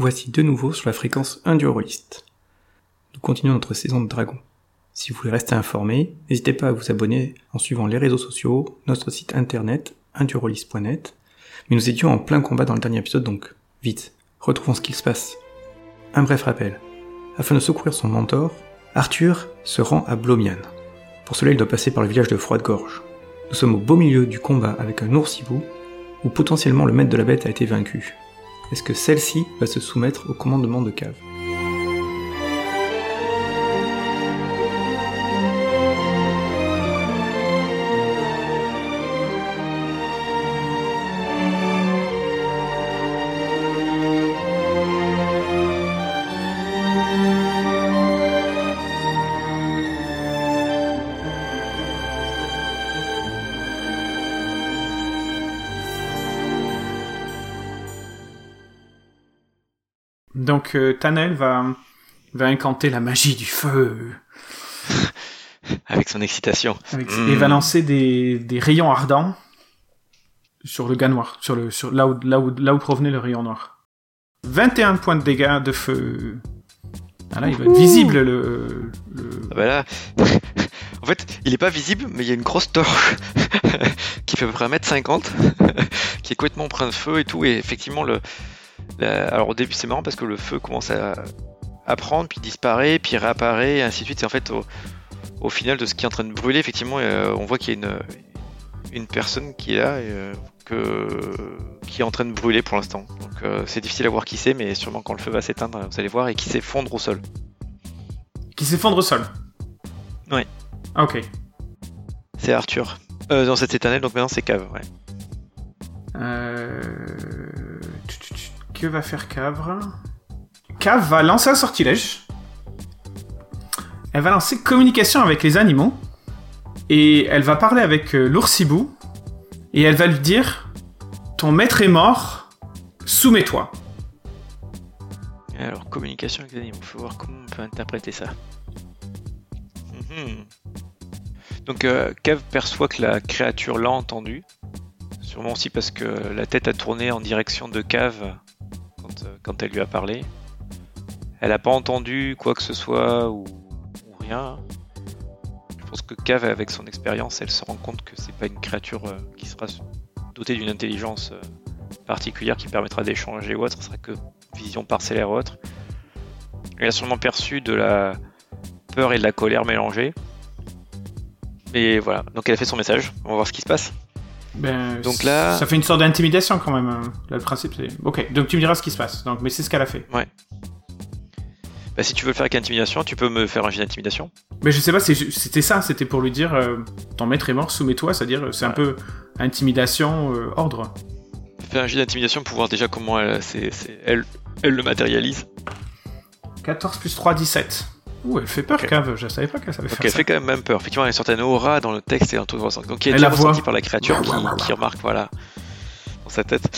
voici de nouveau sur la fréquence 1 du Eurolist. Nous continuons notre saison de dragon. Si vous voulez rester informé, n'hésitez pas à vous abonner en suivant les réseaux sociaux, notre site internet, indurolist.net. Mais nous étions en plein combat dans le dernier épisode, donc vite, retrouvons ce qu'il se passe. Un bref rappel. Afin de secourir son mentor, Arthur se rend à Blomian. Pour cela, il doit passer par le village de Froide-Gorge. Nous sommes au beau milieu du combat avec un oursibou, où potentiellement le maître de la bête a été vaincu. Est-ce que celle-ci va se soumettre au commandement de cave? Donc euh, Tanel va, va incanter la magie du feu. Avec son excitation. Avec- Mm. Et va lancer des, des rayons ardents sur le gars noir, sur le, sur, là, où, là, où, là où provenait le rayon noir. 21 points de dégâts de feu. Ah là, il va être visible le. le- Ah bah là, en fait, il est pas visible, mais il y a une grosse torche qui fait à peu près 1m50, qui est complètement plein de feu et tout. Et effectivement, le, la- alors au début, c'est marrant parce que le feu commence à, à prendre, puis disparaît, puis réapparaît, et ainsi de suite. Et en fait, au, au final de ce qui est en train de brûler, effectivement, euh, on voit qu'il y a une, une personne qui est là, et, euh, que, qui est en train de brûler pour l'instant. Donc euh, c'est difficile à voir qui c'est, mais sûrement quand le feu va s'éteindre, vous allez voir, et qui s'effondre au sol. Qui s'effondre au sol. Ouais. Ah, ok. C'est Arthur. Euh, dans cette éternelle, donc maintenant c'est Cave, ouais. Euh... Que va faire Cavre Cave va lancer un sortilège. Elle va lancer communication avec les animaux. Et elle va parler avec euh, l'oursibou. Et elle va lui dire Ton maître est mort, soumets-toi. Alors, communication avec les animaux, faut voir comment on peut interpréter ça. Mhm. Donc, euh, Cave perçoit que la créature l'a entendu. Sûrement aussi parce que la tête a tourné en direction de Cave quand, euh, quand elle lui a parlé. Elle n'a pas entendu quoi que ce soit ou, rien. Je pense que Cave, avec son expérience, elle se rend compte que c'est pas une créature euh, qui sera dotée d'une intelligence euh, particulière qui permettra d'échanger ou autre. Ce sera que vision parcellaire ou autre. Elle a sûrement perçu de la peur et de la colère mélangées. Et voilà, donc elle a fait son message. On va voir ce qui se passe. Ben, Donc là- Ça fait une sorte d'intimidation quand même. hein. Là, le principe, c'est. Ok, donc tu me diras ce qui se passe. Donc, mais c'est ce qu'elle a fait. Bah, si tu veux le faire avec intimidation, tu peux me faire un jet d'intimidation. Mais je sais pas, c'était ça, c'était pour lui dire euh, ton maître est mort, soumets-toi, c'est-à-dire euh, c'est un Ouais. peu intimidation, euh, ordre. Fais un jet d'intimidation pour voir déjà comment elle, elle, elle le matérialise. 14 plus 3, 17. Ouh, elle fait peur, Ok. Cave, je savais pas qu'elle savait Donc faire elle ça. fait quand même même peur. Effectivement, il y a une certaine aura dans le texte et dans tout le ressenti. Donc il est déjà la voit. ressenti par la créature qui, qui remarque, voilà, dans sa tête.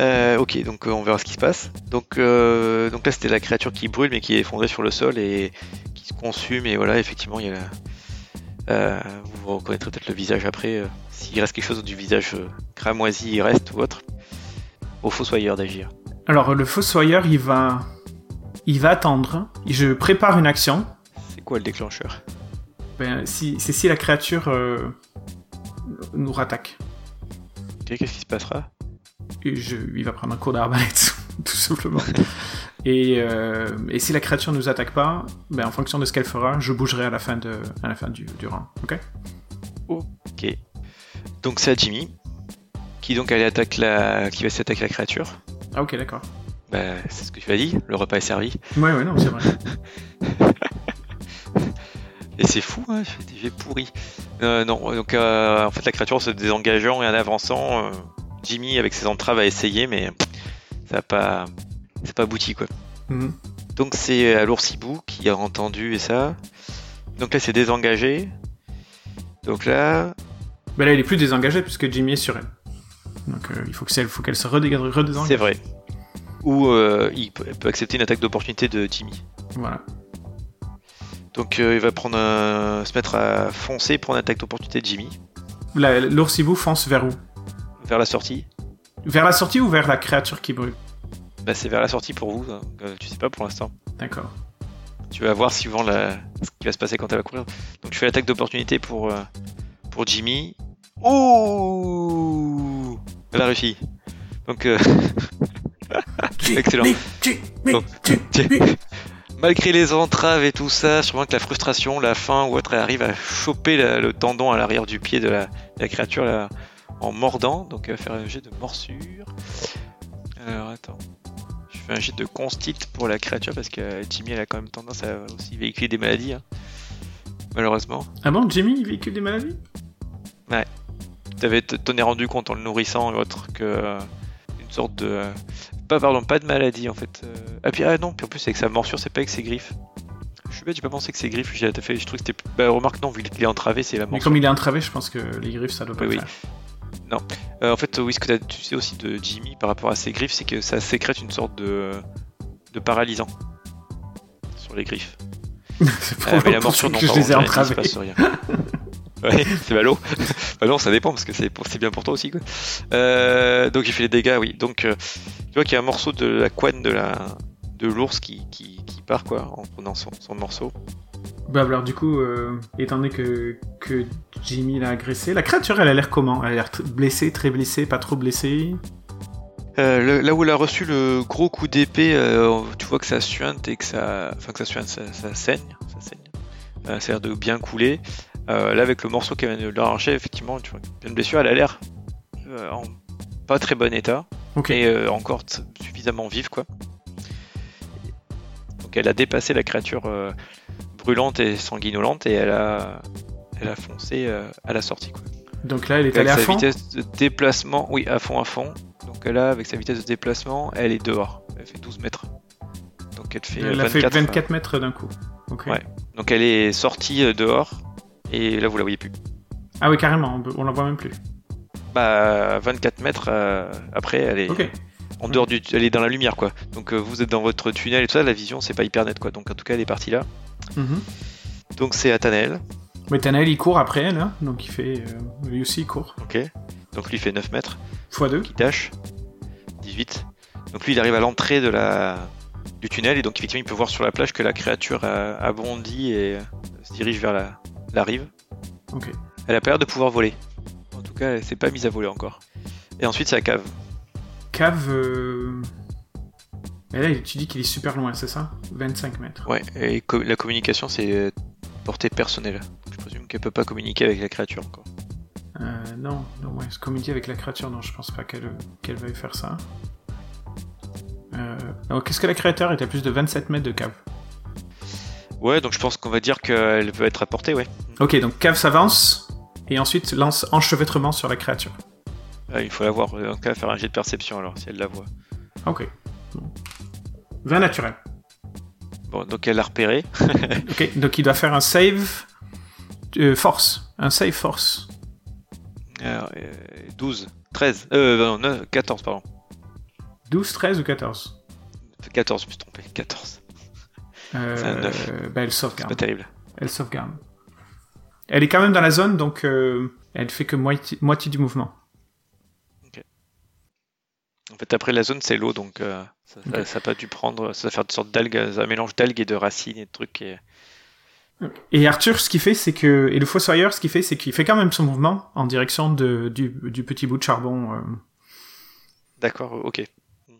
Euh, ok, donc euh, on verra ce qui se passe. Donc, euh, donc là, c'était la créature qui brûle mais qui est effondrée sur le sol et qui se consume. Et voilà, effectivement, il y a la... vous reconnaîtrez peut-être le visage après. S'il reste quelque chose du visage cramoisi, il reste ou autre. Au fossoyeur d'agir. Alors, le fossoyeur, il va. Il va attendre. Je prépare une action. C'est quoi le déclencheur? Ben, si, c'est si la créature euh, nous rattaque. Ok, Qu'est-ce qui se passera? Et je, il va prendre un cours d'arbalète, tout simplement. Et, euh, et si la créature nous attaque pas, ben, en fonction de ce qu'elle fera, je bougerai à la fin, de, à la fin du, du round. Ok? Ok. Donc c'est à Jimmy qui donc allait attaque la, qui va s'attaquer la créature. Ah, ok, d'accord. Bah, c'est ce que tu as dit, le repas est servi. Ouais, ouais, non, c'est vrai. Et c'est fou, hein, jets pourris. Euh, non, donc euh, en fait la créature en se désengageant et en avançant, euh, Jimmy avec ses entraves a essayé, mais ça a pas, c'est pas abouti quoi. Mhm. Donc c'est à l'oursibou qui a entendu et ça. Donc là c'est désengagé. Donc là, Ben là, il est plus désengagé puisque Jimmy est sur elle. Donc il faut que c'est- faut qu'elle se redé- redésengage. c'est vrai. Ou euh, il peut, peut accepter une attaque d'opportunité de Jimmy. Voilà. Donc euh, il va prendre un- se mettre à foncer pour une attaque d'opportunité de Jimmy L'oursibou fonce vers où? Vers la sortie. Vers la sortie ou vers la créature qui brûle? Bah, c'est vers la sortie pour vous, donc, euh, tu sais pas pour l'instant. D'accord. Tu vas voir suivant la... ce qui va se passer quand elle va courir. Donc tu fais l'attaque d'opportunité pour, euh, pour Jimmy. Ouh Elle a réussi. Donc, euh, excellent. Malgré les entraves et tout ça, sûrement que la frustration, la faim ou autre, elle arrive à choper la- le tendon à l'arrière du pied de la, de la créature là, en mordant. Donc elle va faire un jet de morsure. Alors attends. Je fais un jet de constit pour la créature parce que euh, Jimmy elle a quand même tendance à aussi véhiculer des maladies. hein. Malheureusement. Ah bon, Jimmy, il véhicule des maladies? T'avais t'en es rendu compte en le nourrissant et autre que euh, une sorte de euh, pas pardon pas de maladie en fait. euh. Ah puis ah non puis en plus avec sa morsure c'est pas avec ses griffes. Je suis bête j'ai pas pensé que ses griffes j'ai fait je trouve que c'était bah remarque non vu qu'il est entravé c'est la Mais morsure. comme il est entravé, je pense que les griffes, ça doit pas Oui, le oui. faire. Euh, en fait oui ce que tu sais aussi de Jimmy par rapport à ses griffes c'est que ça sécrète une sorte de de paralysant sur les griffes. c'est Euh, mais la morsure non que je les ai contre, il se entravés. passe rien. Ouais, c'est ballot. bah non, ça dépend parce que c'est bien pour toi aussi. Quoi. Euh, donc il fait les dégâts, oui. Donc tu vois qu'il y a un morceau de la couenne de la de l'ours qui, qui, qui part quoi en prenant son, son morceau. Bah alors du coup, euh, étant donné que, que Jimmy l'a agressé, la créature elle a l'air comment? Elle a l'air blessée, très blessée, pas trop blessée? Euh, le- là où elle a reçu le gros coup d'épée, euh, tu vois que ça suinte et que ça, enfin que ça suinte, ça, ça saigne, ça saigne. Ça a l'air de bien couler. Là avec le morceau qu'elle vient de l'arracher, effectivement, tu vois, une blessure, elle a l'air en pas très bon état. Ok. et euh, encore suffisamment vive quoi. Donc elle a dépassé la créature euh, brûlante et sanguinolente et elle a, elle a foncé euh, à la sortie quoi. Donc là, elle est Avec allée à sa fond. vitesse de déplacement, oui à fond à fond. Donc là avec sa vitesse de déplacement, elle est dehors. Elle fait 12 mètres. Donc elle fait Elle a 24. fait 24 mètres d'un coup. Ouais. Donc elle est sortie euh, dehors et là vous la voyez plus. Ah oui, carrément, on, on la voit même plus. Bah 24 mètres euh, après elle est en dehors du elle est dans la lumière quoi. Donc euh, vous êtes dans votre tunnel et tout ça la vision c'est pas hyper net quoi. Donc en tout cas elle est partie là. Mhm. donc c'est Athanel Mais Tanel, il court après elle, hein, donc il fait. euh, lui aussi, il court. ok. Donc lui il fait 9 mètres. X2. qui dash 18 donc lui il arrive à l'entrée de la du tunnel et donc effectivement il peut voir sur la plage que la créature a, a bondi et se dirige vers la, la rive. Ok. elle a pas l'air de pouvoir voler cas elle s'est pas mise à voler encore et ensuite c'est la cave Cave. euh, Et là, tu dis qu'il est super loin, c'est ça? 25 mètres. ouais et co- la communication c'est euh, portée personnelle je présume qu'elle peut pas communiquer avec la créature encore Euh, non, non, ouais, se communiquer avec la créature, non, je pense pas qu'elle qu'elle veuille faire ça. Euh, Qu'est-ce que la créature est à plus de 27 mètres de cave? Ouais, donc je pense qu'on va dire qu'elle peut être apportée, ouais. Ok, donc cave s'avance et ensuite lance enchevêtrement sur la créature. Euh, il faut la voir, en cas faire un jet de perception alors, si elle la voit. Ok. Bon. 20 naturel. Bon, donc elle l'a repéré. Ok, donc il doit faire un save euh, force. Un save force. Alors, euh, 12, 13, euh, non, 9, 14, pardon. 12, 13 ou 14 14, je me suis trompé, 14. euh, un neuf. bah, elle C'est pas sauvegarde. terrible. Elle sauvegarde. Elle est quand même dans la zone, donc euh, elle fait que moitié, moitié du mouvement. En fait, après la zone, c'est l'eau, donc euh, ça, ça- Ok. ça a pas dû prendre, ça va faire une sorte d'algues, un mélange d'algues et de racines et de trucs. Et... Et Arthur, ce qu'il fait, c'est que. Et le Fossoyeur, ce qu'il fait, c'est qu'il fait quand même son mouvement en direction de, du, du petit bout de charbon. euh. D'accord, ok. Mhm.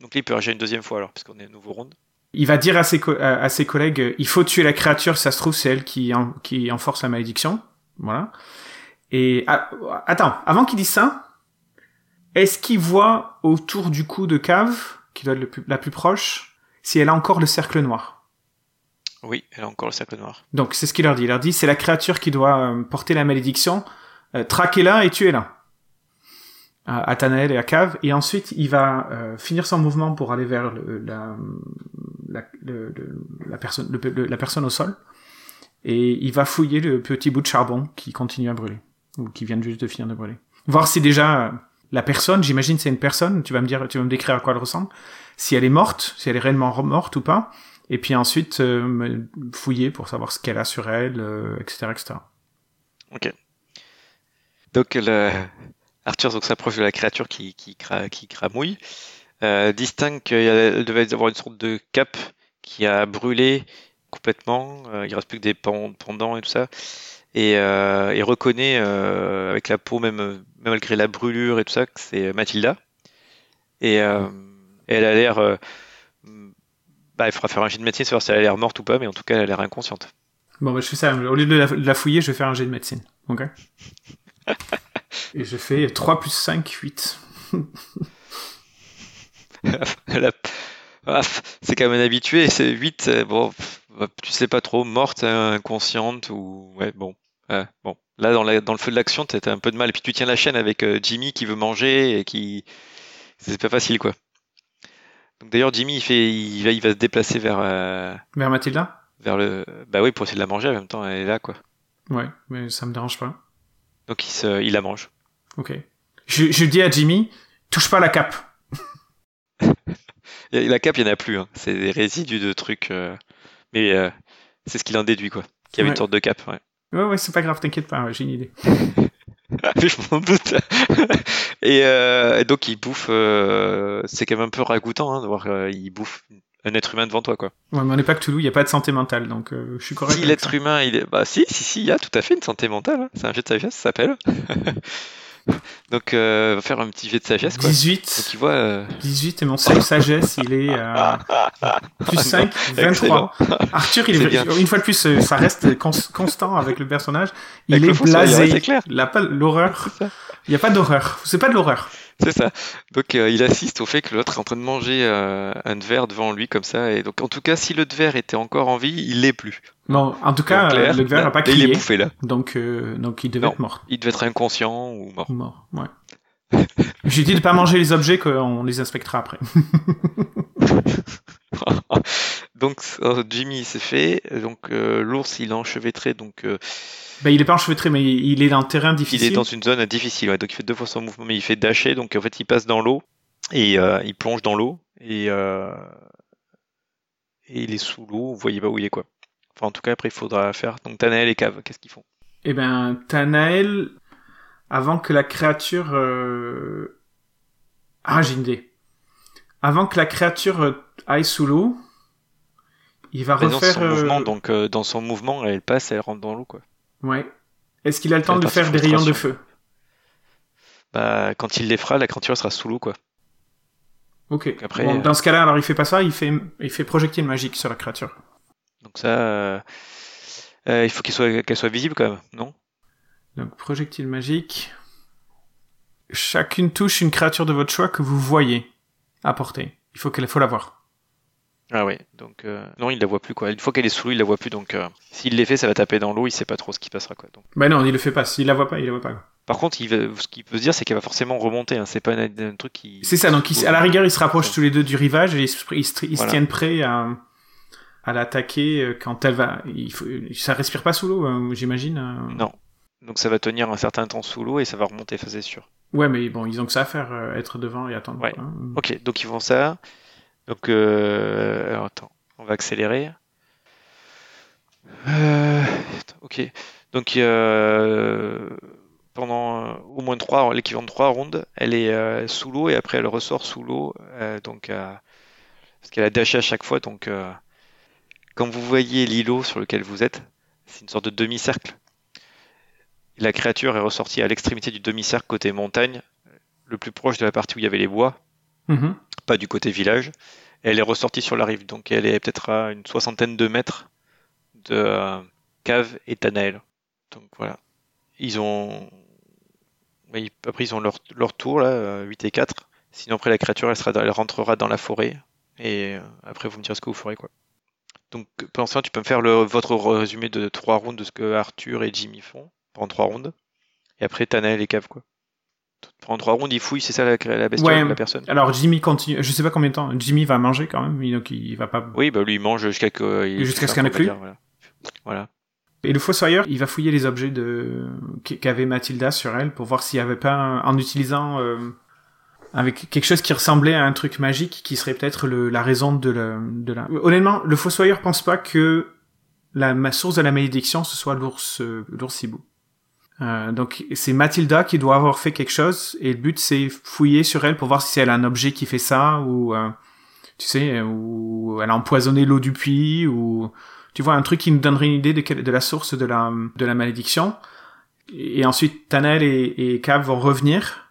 Donc là, il peut réagir une deuxième fois alors, puisqu'on est à nouveau round. Il va dire à ses, à, à ses collègues euh, il faut tuer la créature, ça se trouve, c'est elle qui, en, qui enforce la malédiction. Voilà. Et. ah, attends, avant qu'il dise ça, est-ce qu'il voit autour du cou de cave, qui doit être le plus- la plus proche, si elle a encore le cercle noir? Oui, elle a encore le cercle noir. Donc c'est ce qu'il leur dit. Il leur dit c'est la créature qui doit euh, porter la malédiction. Euh, traquez-la et tuez-la. À, à Tanael et à Cave. Et ensuite il va euh, finir son mouvement pour aller vers le- la, la, personne, la personne au sol. Et il va fouiller le petit bout de charbon qui continue à brûler. Ou qui vient juste de finir de brûler. Voir si déjà euh, la personne, j'imagine c'est une personne, tu vas me dire, tu vas me décrire à quoi elle ressemble. Si elle est morte, si elle est réellement morte ou pas. Et puis ensuite, euh, fouiller pour savoir ce qu'elle a sur elle, euh, etc., etc. Donc le- Arthur s'approche de la créature qui, qui, cra- qui. Euh, distingue qu'il devait avoir une sorte de cape qui a brûlé complètement. Euh, il reste plus que des pendants et tout ça. Et euh, reconnaît avec la peau, même, même, malgré la brûlure et tout ça, que c'est Mathilda. Et, elle a l'air. bah, il faudra faire un jet de médecine, savoir si elle a l'air morte ou pas, mais en tout cas, elle a l'air inconsciente. Bon, bah, je fais ça. Au lieu de la, de la fouiller, je vais faire un jet de médecine. Ok? Et je fais 3 plus 5, 8. Ah, c'est quand même un habitué, c'est 8, bon, pff, bah, tu sais pas trop, morte, hein, inconsciente, ou... Ouais, bon. Euh, bon. Là, dans, la- dans le feu de l'action, t'as un peu de mal. Et puis tu tiens la chaîne avec euh, Jimmy qui veut manger et qui... C'est pas facile, quoi. D'ailleurs, Jimmy, il, fait, il, va, il va se déplacer vers, euh, Vers Mathilda? vers le... Bah oui, pour essayer de la manger, en même temps, elle est là, quoi. Ouais, mais ça me dérange pas. Donc il, se, il la mange. Ok. Je, je dis à Jimmy, touche pas la cape. La cape, il n'y en a plus, hein. c'est des résidus de trucs. euh, Mais euh, c'est ce qu'il en déduit, quoi. Qu'il y avait Ouais. une sorte de cape, ouais. Ouais, ouais, c'est pas grave, t'inquiète pas, j'ai une idée. Ah, je m'en doute. et, euh, et donc il bouffe. c'est quand même un peu ragoûtant hein, de voir il bouffe un être humain devant toi quoi. Ouais, mais on n'est pas que Toulouse, il n'y a pas de santé mentale, donc euh, je suis correct. Si l'être humain, il est, bah si si si, il y a tout à fait une santé mentale. hein. C'est un jet de sagesse, ça s'appelle. donc euh, va faire un petit jet de sagesse quoi. 18. Donc il voit. euh, 18 et mon seuil sagesse, il est à plus 5, 23. Excellent. Arthur, il est, une fois de plus, euh, ça reste cons- constant avec le personnage. Il Avec est blasé. ouais, c'est clair. Il a pas l'horreur. Il n'y a pas d'horreur. C'est pas de l'horreur. C'est ça. Donc euh, il assiste au fait que l'autre est en train de manger euh, un verre devant lui comme ça. Et donc en tout cas, si le verre était encore en vie, il l'est plus. Bon, en tout cas, le verre n'a pas là, il est crié. bouffé là. Donc, euh, donc il devait Non. être mort. Il devait être inconscient ou mort. Mort, ouais. J'ai dit de pas manger les objets, qu'on les inspectera après. donc euh, Jimmy c'est fait, donc euh, l'ours il est enchevêtré, donc euh, Ben, il est pas enchevêtré, mais il est dans un terrain il difficile. est dans une zone difficile, ouais, donc il fait deux fois son mouvement, mais il fait dasher, donc en fait il passe dans l'eau et il plonge dans l'eau et, et il est sous l'eau, vous voyez pas où il est quoi. Enfin en tout cas après il faudra faire. Donc Tanael et Cave, qu'est-ce qu'ils font? Eh ben, Tanael, avant que la créature... Ah, j'ai une idée. Avant que la créature aille sous l'eau, il va Mais dans refaire... son euh, mouvement, donc euh, dans son mouvement elle passe, elle rentre dans l'eau quoi. Ouais. Est-ce qu'il a le temps Elle de faire des rayons de feu? Bah quand il les fera, la créature sera sous l'eau quoi. Ok. après, Bon, euh, dans ce cas-là, alors il fait pas ça, il fait, il fait projectile magique sur la créature. Donc ça, euh, euh, il faut qu'il soit, qu'elle soit visible quand même, non? Donc, projectile magique. Chacune touche une créature de votre choix que vous voyez à portée. Il faut qu'elle faut la voir. Ah ouais, donc euh, non, il la voit plus quoi. Une fois qu'elle est sous l'eau, il la voit plus. Donc euh, s'il les fait, ça va taper dans l'eau. Il sait pas trop ce qui passera quoi. Donc, Bah non, il le fait pas. S'il la voit pas, il la voit pas. par contre, il va- ce qu'il peut se dire, c'est qu'elle va forcément remonter. Hein. C'est pas un, un truc qui. C'est ça, donc à la rigueur, ils se rapprochent Ouais. tous les deux du rivage et ils se, ils se- ils se Voilà. tiennent prêts à, à l'attaquer euh, quand elle va. Il faut, ça respire pas sous l'eau, hein, j'imagine. euh. Non. Donc ça va tenir un certain temps sous l'eau et ça va remonter, ça c'est sûr. Ouais, mais bon, ils ont que ça à faire, être devant et attendre. Ouais. hein. Ok, donc ils font ça. Donc euh... alors, attends, on va accélérer. Euh, Ok, donc euh, pendant euh, au moins trois, l'équivalent de trois rondes, elle est euh, sous l'eau et après elle ressort sous l'eau, euh, donc parce qu'elle a dashé à chaque fois. Donc quand vous voyez l'îlot sur lequel vous êtes, c'est une sorte de demi-cercle. La créature est ressortie à l'extrémité du demi-cercle côté montagne, le plus proche de la partie où il y avait les bois Mhm. Pas du côté village. Elle est ressortie sur la rive, donc elle est peut-être à une soixantaine de mètres de euh, Cave et Tanael. Donc voilà. Ils ont. Après, ils ont leur, tour, là, euh, 8 et 4. Sinon, après, la créature, elle, rentrera dans la forêt. Et euh, après, vous me direz ce que vous ferez, quoi. Donc, pendant tu peux me faire le, votre résumé de trois rounds de ce que Arthur et Jimmy font pendant trois rounds. Et après, Tanael et Cave, quoi. Pendant trois rounds, ils fouillent, c'est ça la, la bestiole, Ouais. la personne Alors Jimmy continue. Je sais pas combien de temps. Jimmy va manger quand même, donc il va pas. Oui, bah lui, il mange jusqu'à il- Jusqu'à ce qu'il y en ait plus. dire, Voilà. Voilà. Et le fossoyeur, il va fouiller les objets de qu'avait Mathilda sur elle pour voir s'il y avait pas, un- en utilisant euh, avec quelque chose qui ressemblait à un truc magique, qui serait peut-être le- la raison de la, de la. Honnêtement, le fossoyeur pense pas que la ma source de la malédiction ce soit l'ours, euh, l'ours hibou. Euh, donc c'est Mathilda qui doit avoir fait quelque chose et le but c'est fouiller sur elle pour voir si elle a un objet qui fait ça ou euh, tu sais ou elle a empoisonné l'eau du puits ou tu vois un truc qui nous donnerait une idée de, quelle- de la source de la de la malédiction. Et ensuite Tanel et, et Cav vont revenir.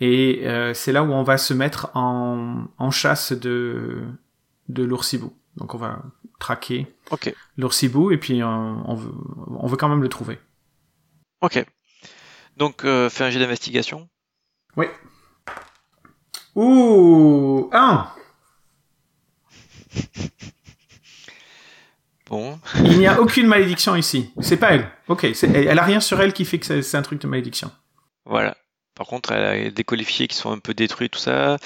Et euh, c'est là où on va se mettre en, en chasse de de l'oursibou donc on va traquer Ok. l'oursibou et puis euh, on veut on veut quand même le trouver Ok. Donc, euh, fais un jet d'investigation. Oui. Ouh, un. Bon. Il n'y a aucune malédiction ici. C'est pas elle. Ok, elle, a rien sur elle qui fait que c'est un truc de malédiction. Voilà. Par contre, elle a des qualifiés qui sont un peu détruits, tout ça.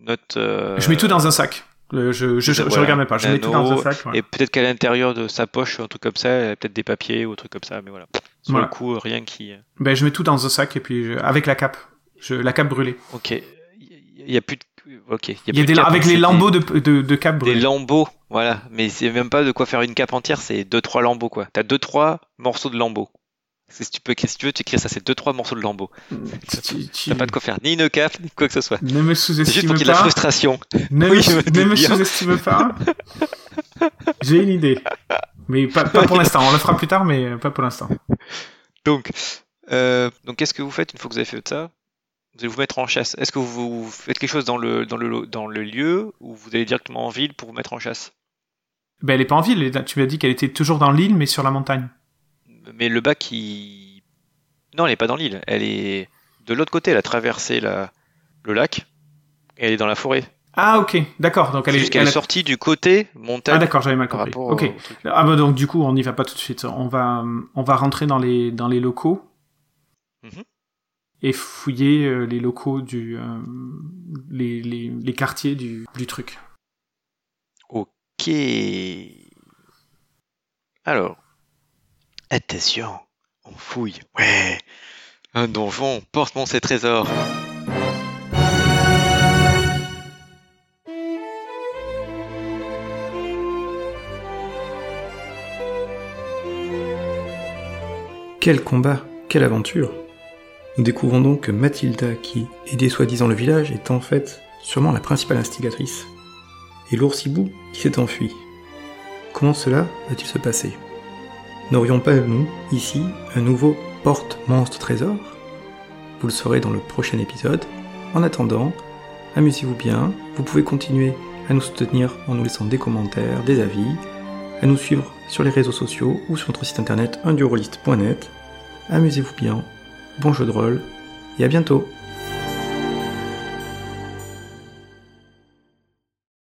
Note. euh, Je mets tout dans un sac. Le- je, je, je, je voilà. regarde même pas. Je mets tout dans un sac. ouais. Et peut-être qu'à l'intérieur de sa poche, un truc comme ça, elle a peut-être des papiers ou un truc comme ça, mais voilà. Sur Voilà. le coup, euh, rien qui. Ben, je mets tout dans un sac et puis je- avec la cape. Je, la cape brûlée. Ok. Il y a plus de. Ok. Il y a des, avec les lambeaux de, de, de cape brûlée. des lambeaux, voilà. Mais c'est même pas de quoi faire une cape entière, c'est deux trois lambeaux quoi. T'as deux trois morceaux de lambeaux. Si tu peux, si tu veux, tu écris ça, c'est deux trois morceaux de lambeaux. Tu- tu- T'as pas de quoi faire ni une cape ni quoi que ce soit. Ne me C'est juste sous-estime pour qu'il y ait de la pas. frustration. Ne Oui, me, sous-estime pas. J'ai une idée. Mais pas, pas pour l'instant. On le fera plus tard, mais pas pour l'instant. Donc, euh, donc qu'est-ce que vous faites une fois que vous avez fait ça? Vous allez vous mettre en chasse. Est-ce que vous, vous faites quelque chose dans le, dans, le, dans le lieu ou vous allez directement en ville pour vous mettre en chasse? Ben, elle est pas en ville. Tu m'as dit qu'elle était toujours dans l'île, mais sur la montagne. Mais le bac, il... Non, elle est pas dans l'île. Elle est de l'autre côté. Elle a traversé la... le lac et elle est dans la forêt. Ah, ok. D'accord. Donc, elle est, juste qu'elle elle est a- sortie du côté montagne Ah, d'accord. J'avais mal compris. Ok. Ah, bah, donc, du coup, on n'y va pas tout de suite. On va, on va rentrer dans les, dans les locaux. Mhm. Et fouiller euh, les locaux du, euh, les, les, les quartiers du, du truc. Ok. Alors, attention, on fouille. Ouais. Un donjon, porte-moi ses trésors. Quel combat, quelle aventure Nous découvrons donc que Mathilda, qui aidait soi-disant le village, est en fait sûrement la principale instigatrice. Et l'oursibou qui s'est enfui. Comment cela va-t-il se passer? N'aurions pas, nous, ici, un nouveau porte-monstre-trésor? Vous le saurez dans le prochain épisode. En attendant, amusez-vous bien, vous pouvez continuer à nous soutenir en nous laissant des commentaires, des avis, à nous suivre sur les réseaux sociaux ou sur notre site internet indurolist.net. Amusez-vous bien, bon jeu de rôle. Et à bientôt